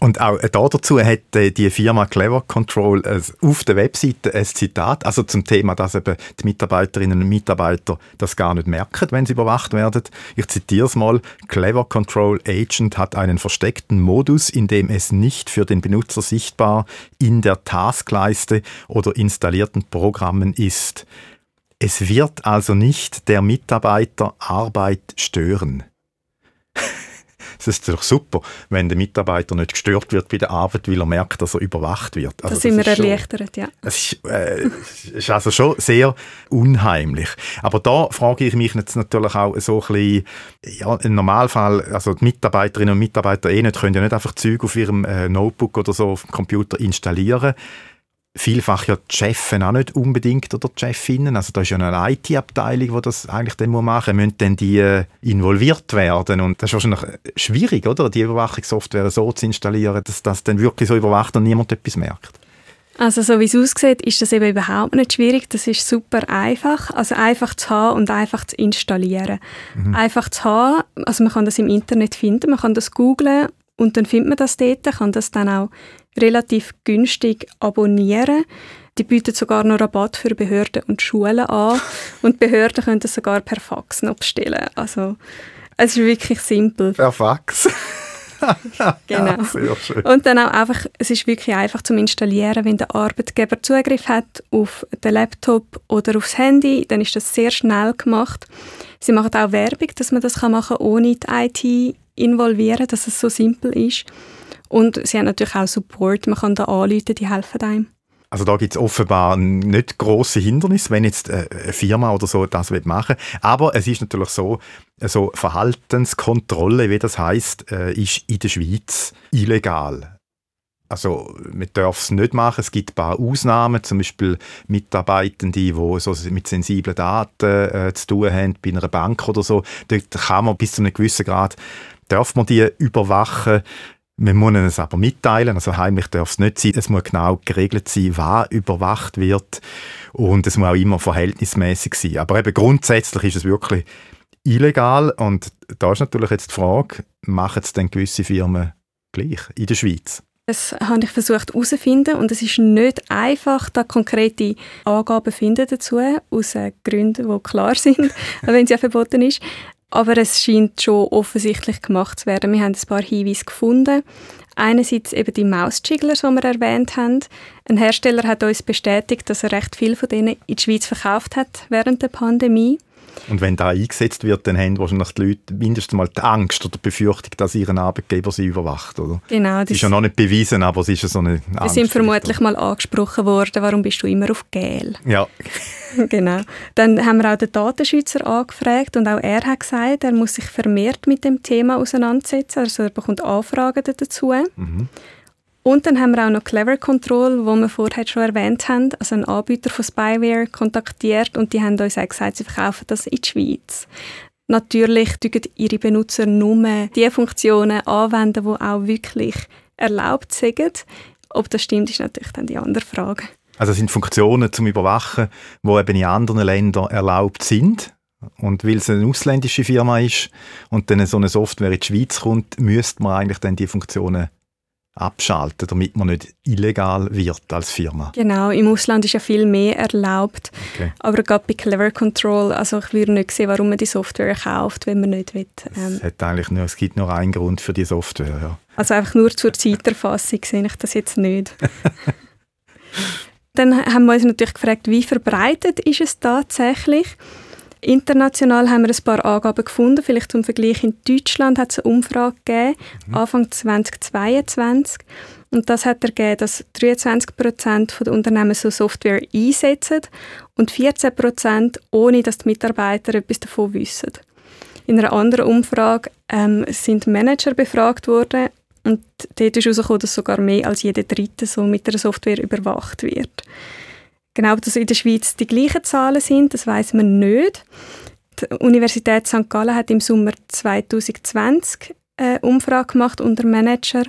Und auch äh, da dazu hat äh, die Firma Clever Control äh, auf der Webseite ein Zitat, also zum Thema, dass eben die Mitarbeiterinnen und Mitarbeiter das gar nicht merken, wenn sie überwacht werden. Ich zitiere es mal. Clever Control Agent hat einen versteckten Modus, in dem es nicht für den Benutzer sichtbar in der Taskleiste oder installierten Programmen ist. Es wird also nicht der Mitarbeiter Arbeit stören. Es ist doch super, wenn der Mitarbeiter nicht gestört wird bei der Arbeit, weil er merkt, dass er überwacht wird. Also da sind wir erleichtert, ja. Es ist, äh, ist, also schon sehr unheimlich. Aber da frage ich mich jetzt natürlich auch so ein bisschen, ja, im Normalfall, also die Mitarbeiterinnen und Mitarbeiter eh nicht, können ja nicht einfach Zeug auf ihrem äh, Notebook oder so auf dem Computer installieren vielfach ja die Chefin auch nicht unbedingt oder die Chefinnen. Also da ist ja eine IT-Abteilung, die das eigentlich dann machen muss. Müssen dann die äh, involviert werden und das ist wahrscheinlich äh, schwierig, oder? Die Überwachungssoftware so zu installieren, dass das dann wirklich so überwacht und niemand etwas merkt. Also so wie es aussieht, ist das eben überhaupt nicht schwierig. Das ist super einfach. Also einfach zu haben und einfach zu installieren. Mhm. Einfach zu haben, also man kann das im Internet finden, man kann das googlen und dann findet man das dort, kann das dann auch relativ günstig abonnieren. Die bieten sogar noch Rabatt für Behörden und Schulen an. Und Behörden können das sogar per Fax noch bestellen. Also, es ist wirklich simpel. Per Fax? genau. Ja, und dann auch einfach, es ist wirklich einfach zum Installieren, wenn der Arbeitgeber Zugriff hat auf den Laptop oder aufs Handy, dann ist das sehr schnell gemacht. Sie machen auch Werbung, dass man das machen kann, ohne die IT involvieren, dass es so simpel ist. Und sie haben natürlich auch Support, man kann da anrufen, die helfen einem. Also da gibt es offenbar nicht große Hindernisse, wenn jetzt äh, eine Firma oder so das machen will. Aber es ist natürlich so, so Verhaltenskontrolle, wie das heißt, äh, ist in der Schweiz illegal. Also man darf es nicht machen. Es gibt ein paar Ausnahmen, zum Beispiel Mitarbeitende, die so mit sensiblen Daten äh, zu tun haben, bei einer Bank oder so. Dort kann man bis zu einem gewissen Grad darf man die überwachen. Man muss es aber mitteilen, also heimlich darf es nicht sein. Es muss genau geregelt sein, was überwacht wird und es muss auch immer verhältnismäßig sein. Aber eben grundsätzlich ist es wirklich illegal und da ist natürlich jetzt die Frage, machen es denn gewisse Firmen gleich in der Schweiz? Das habe ich versucht herauszufinden und es ist nicht einfach, da konkrete Angaben finden dazu, aus Gründen, die klar sind, wenn sie ja verboten ist. Aber es scheint schon offensichtlich gemacht zu werden. Wir haben ein paar Hinweise gefunden. Einerseits eben die Mausjiggler, die wir erwähnt haben. Ein Hersteller hat uns bestätigt, dass er recht viel von denen in die Schweiz verkauft hat während der Pandemie. Und wenn da eingesetzt wird, dann haben wahrscheinlich die Leute mindestens mal die Angst oder die Befürchtung, dass ihren Arbeitgeber sie überwacht, oder? Genau. Das ist ja noch nicht bewiesen, aber es ist so eine Angst. Wir sind vermutlich mal angesprochen worden, warum bist du immer auf Gel? Ja. genau. Dann haben wir auch den Datenschützer angefragt und auch er hat gesagt, er muss sich vermehrt mit dem Thema auseinandersetzen, also er bekommt Anfragen dazu. Mhm. Und dann haben wir auch noch Clever Control, wo wir vorher schon erwähnt haben, also einen Anbieter von Spyware kontaktiert und die haben uns auch gesagt, sie verkaufen das in die Schweiz. Natürlich tun ihre Benutzer nur die Funktionen anwenden, die auch wirklich erlaubt sind. Ob das stimmt, ist natürlich dann die andere Frage. Also es sind Funktionen zum Überwachen, die eben in anderen Ländern erlaubt sind. Und weil es eine ausländische Firma ist und dann so eine Software in die Schweiz kommt, müsste man eigentlich dann die Funktionen abschalten, damit man nicht illegal wird als Firma. Genau, im Ausland ist ja viel mehr erlaubt. Okay. Aber gerade bei Clever Control, also ich würde nicht sehen, warum man die Software kauft, wenn man nicht will. Ähm, es, hat eigentlich nur, es gibt nur einen Grund für die Software, ja. Also einfach nur zur Zeiterfassung sehe ich das jetzt nicht. Dann haben wir uns natürlich gefragt, wie verbreitet ist es tatsächlich? International haben wir ein paar Angaben gefunden. Vielleicht zum Vergleich in Deutschland hat es eine Umfrage gegeben, mhm. Anfang 2022. Und das hat ergeben, dass 23 Prozent der Unternehmen so Software einsetzen und 14 Prozent, ohne dass die Mitarbeiter etwas davon wissen. In einer anderen Umfrage ähm, sind Manager befragt worden und dort ist herausgekommen, dass sogar mehr als jeder Dritte so mit der Software überwacht wird. Genau, dass in der Schweiz die gleichen Zahlen sind, das weiß man nicht. Die Universität St. Gallen hat im Sommer 2020 eine Umfrage gemacht unter Manager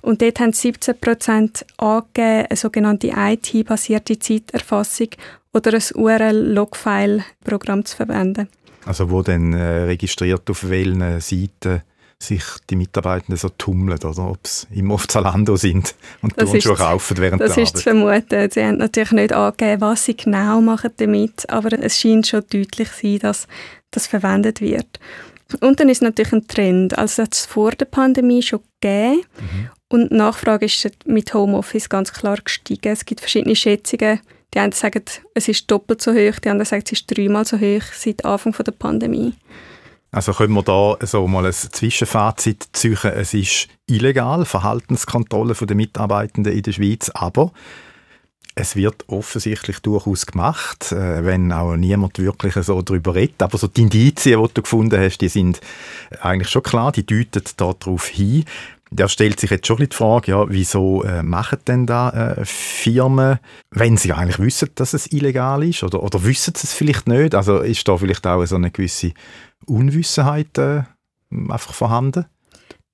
und dort haben 17 Prozent angegeben, eine sogenannte IT-basierte Zeiterfassung oder ein URL-Logfile-Programm zu verwenden. Also wo dann äh, registriert auf welchen Seiten sich die Mitarbeitenden so tummeln, oder ob sie immer auf Zalando sind und Turnschuhe kaufen während das der Das ist zu vermuten. Sie haben natürlich nicht angegeben, was sie genau machen damit, aber es scheint schon deutlich zu sein, dass das verwendet wird. Und dann ist natürlich ein Trend. Also hat es vor der Pandemie schon gegeben mhm. und die Nachfrage ist mit Homeoffice ganz klar gestiegen. Es gibt verschiedene Schätzungen. Die einen sagen, es ist doppelt so hoch, die anderen sagen, es ist dreimal so hoch seit Anfang der Pandemie. Also können wir da so mal ein Zwischenfazit ziehen. Es ist illegal, Verhaltenskontrolle der Mitarbeitenden in der Schweiz, aber es wird offensichtlich durchaus gemacht, äh, wenn auch niemand wirklich so darüber redet. Aber so die Indizien, die du gefunden hast, die sind eigentlich schon klar, die deuten darauf hin. Da stellt sich jetzt schon die Frage, ja, wieso äh, machen denn da äh, Firmen, wenn sie eigentlich wissen, dass es illegal ist, oder, oder wissen sie es vielleicht nicht? Also ist da vielleicht auch so eine gewisse Unwissenheit äh, einfach vorhanden?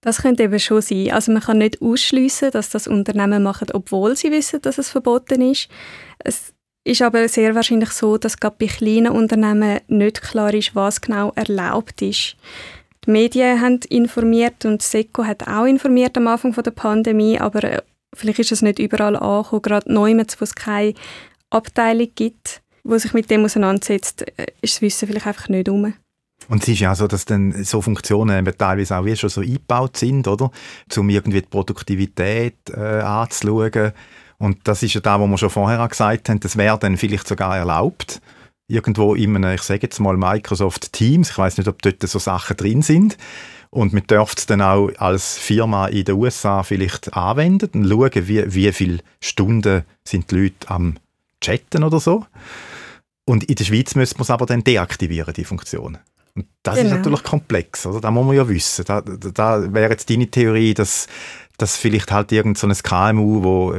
Das könnte eben schon sein. Also man kann nicht ausschließen, dass das Unternehmen machen, obwohl sie wissen, dass es verboten ist. Es ist aber sehr wahrscheinlich so, dass gerade bei kleinen Unternehmen nicht klar ist, was genau erlaubt ist. Die Medien haben informiert und SECO hat auch informiert am Anfang der Pandemie, aber äh, vielleicht ist es nicht überall angekommen, gerade neu, wo es keine Abteilung gibt, wo sich mit dem auseinandersetzt, äh, ist das Wissen vielleicht einfach nicht um. Und es ist ja so, dass dann so Funktionen teilweise auch wie schon so eingebaut sind, oder? Um irgendwie die Produktivität äh, anzuschauen. Und das ist ja da, wo wir schon vorher gesagt haben, das wäre dann vielleicht sogar erlaubt. Irgendwo in einem, ich sage jetzt mal Microsoft Teams, ich weiß nicht, ob dort so Sachen drin sind. Und man dürfte es dann auch als Firma in den USA vielleicht anwenden und schauen, wie, wie viele Stunden sind die Leute am Chatten oder so. Und in der Schweiz müsste man es aber dann deaktivieren, die Funktion. Und das genau. ist natürlich komplex, oder? Da muss man ja wissen. Da, da, wäre jetzt deine Theorie, dass, dass vielleicht halt irgend so ein KMU, wo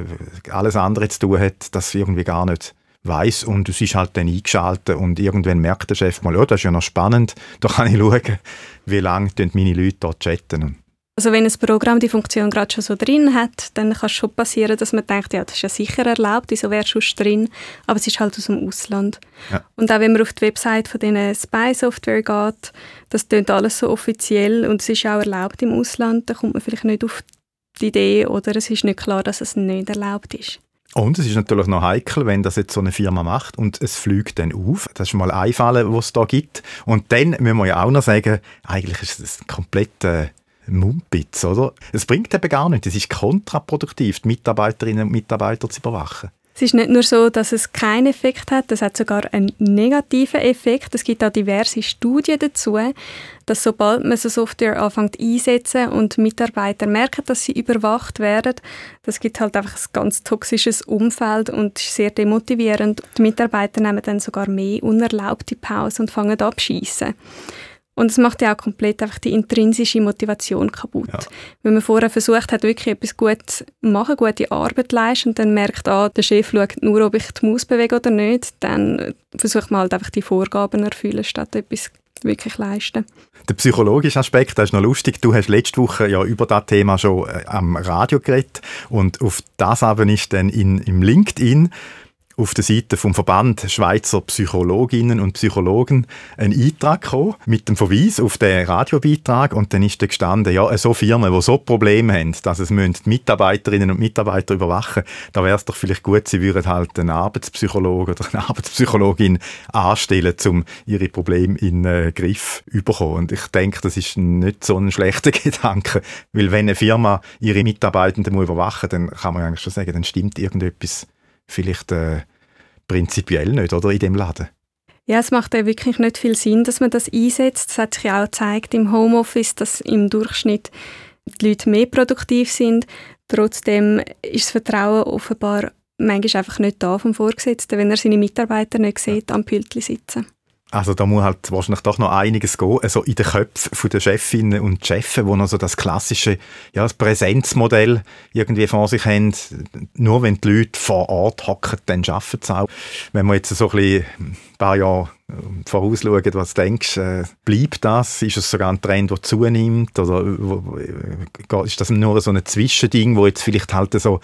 alles andere zu tun hat, das irgendwie gar nicht weiß und es ist halt dann eingeschaltet und irgendwann merkt der Chef mal, oh, das ist ja noch spannend, da kann ich schauen, wie lange meine Leute dort chatten. Also wenn ein Programm die Funktion gerade schon so drin hat, dann kann es schon passieren, dass man denkt, ja, das ist ja sicher erlaubt, wieso wäre schon drin, aber es ist halt aus dem Ausland. Ja. Und auch wenn man auf die Website von diesen Spy-Software geht, das klingt alles so offiziell und es ist auch erlaubt im Ausland, da kommt man vielleicht nicht auf die Idee oder es ist nicht klar, dass es nicht erlaubt ist. Und es ist natürlich noch heikel, wenn das jetzt so eine Firma macht und es fliegt dann auf. Das ist mal ein Fall, was es da gibt. Und dann müssen wir ja auch noch sagen, eigentlich ist es komplett äh, Mumpitz, oder? Es bringt eben gar nichts. Es ist kontraproduktiv, die Mitarbeiterinnen und Mitarbeiter zu überwachen. Es ist nicht nur so, dass es keinen Effekt hat, es hat sogar einen negativen Effekt. Es gibt auch diverse Studien dazu, dass sobald man so Software anfängt einsetzen und Mitarbeiter merken, dass sie überwacht werden, das gibt halt einfach ein ganz toxisches Umfeld und ist sehr demotivierend. Die Mitarbeiter nehmen dann sogar mehr unerlaubte Pause und fangen an abschießen. Und es macht ja auch komplett einfach die intrinsische Motivation kaputt. Ja. Wenn man vorher versucht hat, wirklich etwas gut zu machen, gute Arbeit leisten und dann merkt, ah, der Chef schaut nur, ob ich die Maus bewege oder nicht, dann versucht man halt einfach die Vorgaben erfüllen, statt etwas wirklich leisten. Der psychologische Aspekt, das ist noch lustig. Du hast letzte Woche ja über das Thema schon äh, am Radio geredet und auf das aber ist dann in, im LinkedIn auf der Seite vom Verband Schweizer Psychologinnen und Psychologen ein Eintrag gekommen, mit dem Verweis auf den Radiobeitrag und dann ist da gestanden, ja, so Firmen, die so Probleme haben, dass es die Mitarbeiterinnen und Mitarbeiter überwachen, da wäre es doch vielleicht gut, sie würden halt einen Arbeitspsychologen oder eine Arbeitspsychologin anstellen, um ihre Probleme in den Griff zu bekommen. Und ich denke, das ist nicht so ein schlechter Gedanke, weil wenn eine Firma ihre Mitarbeitenden überwachen muss, dann kann man eigentlich schon sagen, dann stimmt irgendetwas vielleicht äh, prinzipiell nicht, oder, in dem Laden. Ja, es macht ja wirklich nicht viel Sinn, dass man das einsetzt. Es hat sich auch gezeigt im Homeoffice, dass im Durchschnitt die Leute mehr produktiv sind. Trotzdem ist das Vertrauen offenbar manchmal einfach nicht da vom Vorgesetzten, wenn er seine Mitarbeiter nicht sieht, am Pültli sitzen. Also da muss halt wahrscheinlich doch noch einiges gehen, also in den Köpfen der Chefinnen und Chefs, wo noch so das klassische ja, das Präsenzmodell irgendwie vor sich haben. Nur wenn die Leute vor Ort hocken, dann schaffen sie auch. Wenn wir jetzt so ein, bisschen ein paar Jahre vorausschauen, was du denkst, äh, bleibt das? Ist es sogar ein Trend, der zunimmt? Oder äh, ist das nur so ein Zwischending, wo jetzt vielleicht halt so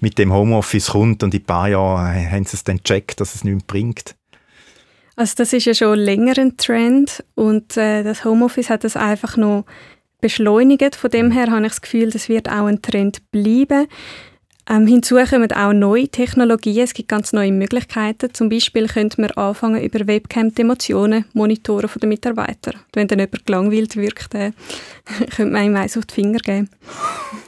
mit dem Homeoffice kommt und in ein paar Jahren haben sie es dann gecheckt, dass es nichts bringt? Also das ist ja schon länger ein Trend und äh, das Homeoffice hat das einfach noch beschleunigt. Von dem her habe ich das Gefühl, das wird auch ein Trend bleiben. Ähm, hinzu kommen auch neue Technologien. Es gibt ganz neue Möglichkeiten. Zum Beispiel könnte man anfangen, über Webcam die Emotionen monitoren von den Mitarbeitern. Wenn dann jemand gelangweilt wirkt, äh, könnte man ihm eins auf die Finger geben.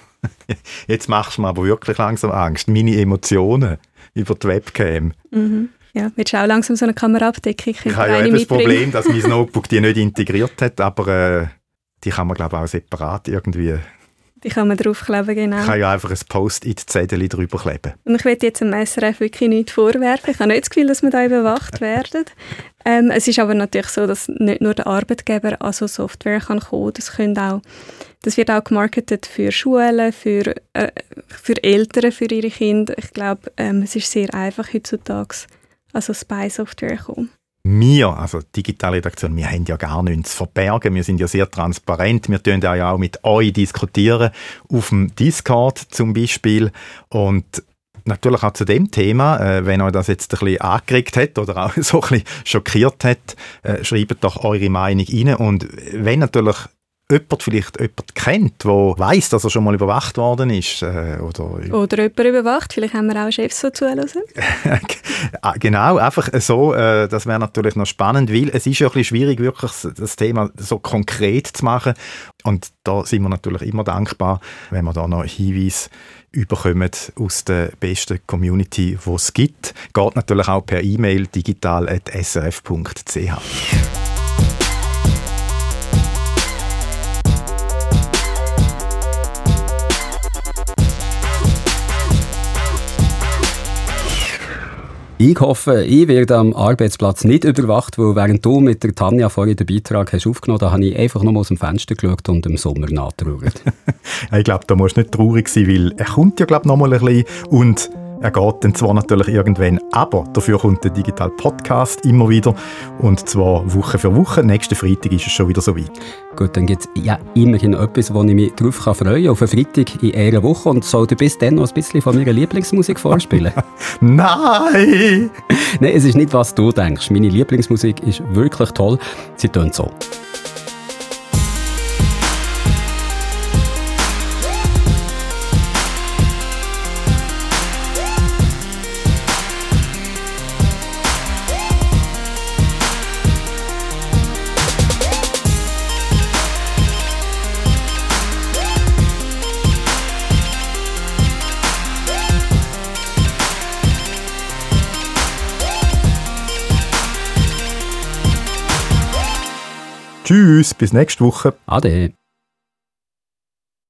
Jetzt machst du mir aber wirklich langsam Angst. Meine Emotionen über die Webcam. Mhm. Ja, wird auch langsam so eine Kameraabdeckung. Ich, ich habe ja das Problem, dass mein Notebook die nicht integriert hat, aber äh, die kann man glaube ich auch separat irgendwie die kann man draufkleben, genau. Ich kann ja einfach ein Post-it-Zettel drüber kleben. Und ich will jetzt dem SRF wirklich nichts vorwerfen. Ich habe nicht das Gefühl, dass wir da überwacht werden. Ähm, es ist aber natürlich so, dass nicht nur der Arbeitgeber an so Software kann kommen das können auch das wird auch gemarketet für Schulen, für, äh, für Eltern, für ihre Kinder. Ich glaube, ähm, es ist sehr einfach heutzutage also Spy-Software kommen? Wir, also digitale Redaktion, wir haben ja gar nichts zu verbergen. Wir sind ja sehr transparent. Wir tun ja auch mit euch diskutieren, auf dem Discord zum Beispiel. Und natürlich auch zu dem Thema, äh, wenn euch das jetzt ein bisschen angeregt hat oder auch so ein bisschen schockiert hat, äh, schreibt doch eure Meinung rein. Und wenn natürlich jemand vielleicht jemand kennt, der weiß, dass er schon mal überwacht worden ist. Äh, oder, oder jemand überwacht, vielleicht haben wir auch Chefs, die zuhören. Ah, genau, einfach so, äh, das wäre natürlich noch spannend, weil es ist ja ein bisschen schwierig, wirklich das Thema so konkret zu machen. Und da sind wir natürlich immer dankbar, wenn wir da noch Hinweise überkommen aus der besten Community, die es gibt. Geht natürlich auch per E-Mail digital.srf.ch. Ich hoffe, ich werde am Arbeitsplatz nicht überwacht, weil während du mit der Tanja vorhin den Beitrag hast aufgenommen hast, habe ich einfach nur aus dem Fenster geschaut und im Sommer nachgeschaut. ich glaube, da musst du nicht traurig sein, weil er kommt ja, glaube noch mal ein bisschen und er geht dann zwar natürlich irgendwann, aber dafür kommt der Digital Podcast immer wieder und zwar Woche für Woche. Nächsten Freitag ist es schon wieder so weit. Gut, dann gibt es ja immerhin etwas, wo ich mich darauf freuen kann, auf einen Freitag in einer Woche und soll dir bis dann noch ein bisschen von meiner Lieblingsmusik vorspielen? Nein! Nein, es ist nicht, was du denkst. Meine Lieblingsmusik ist wirklich toll. Sie tönt so. Tschüss, bis nächste Woche. Ade.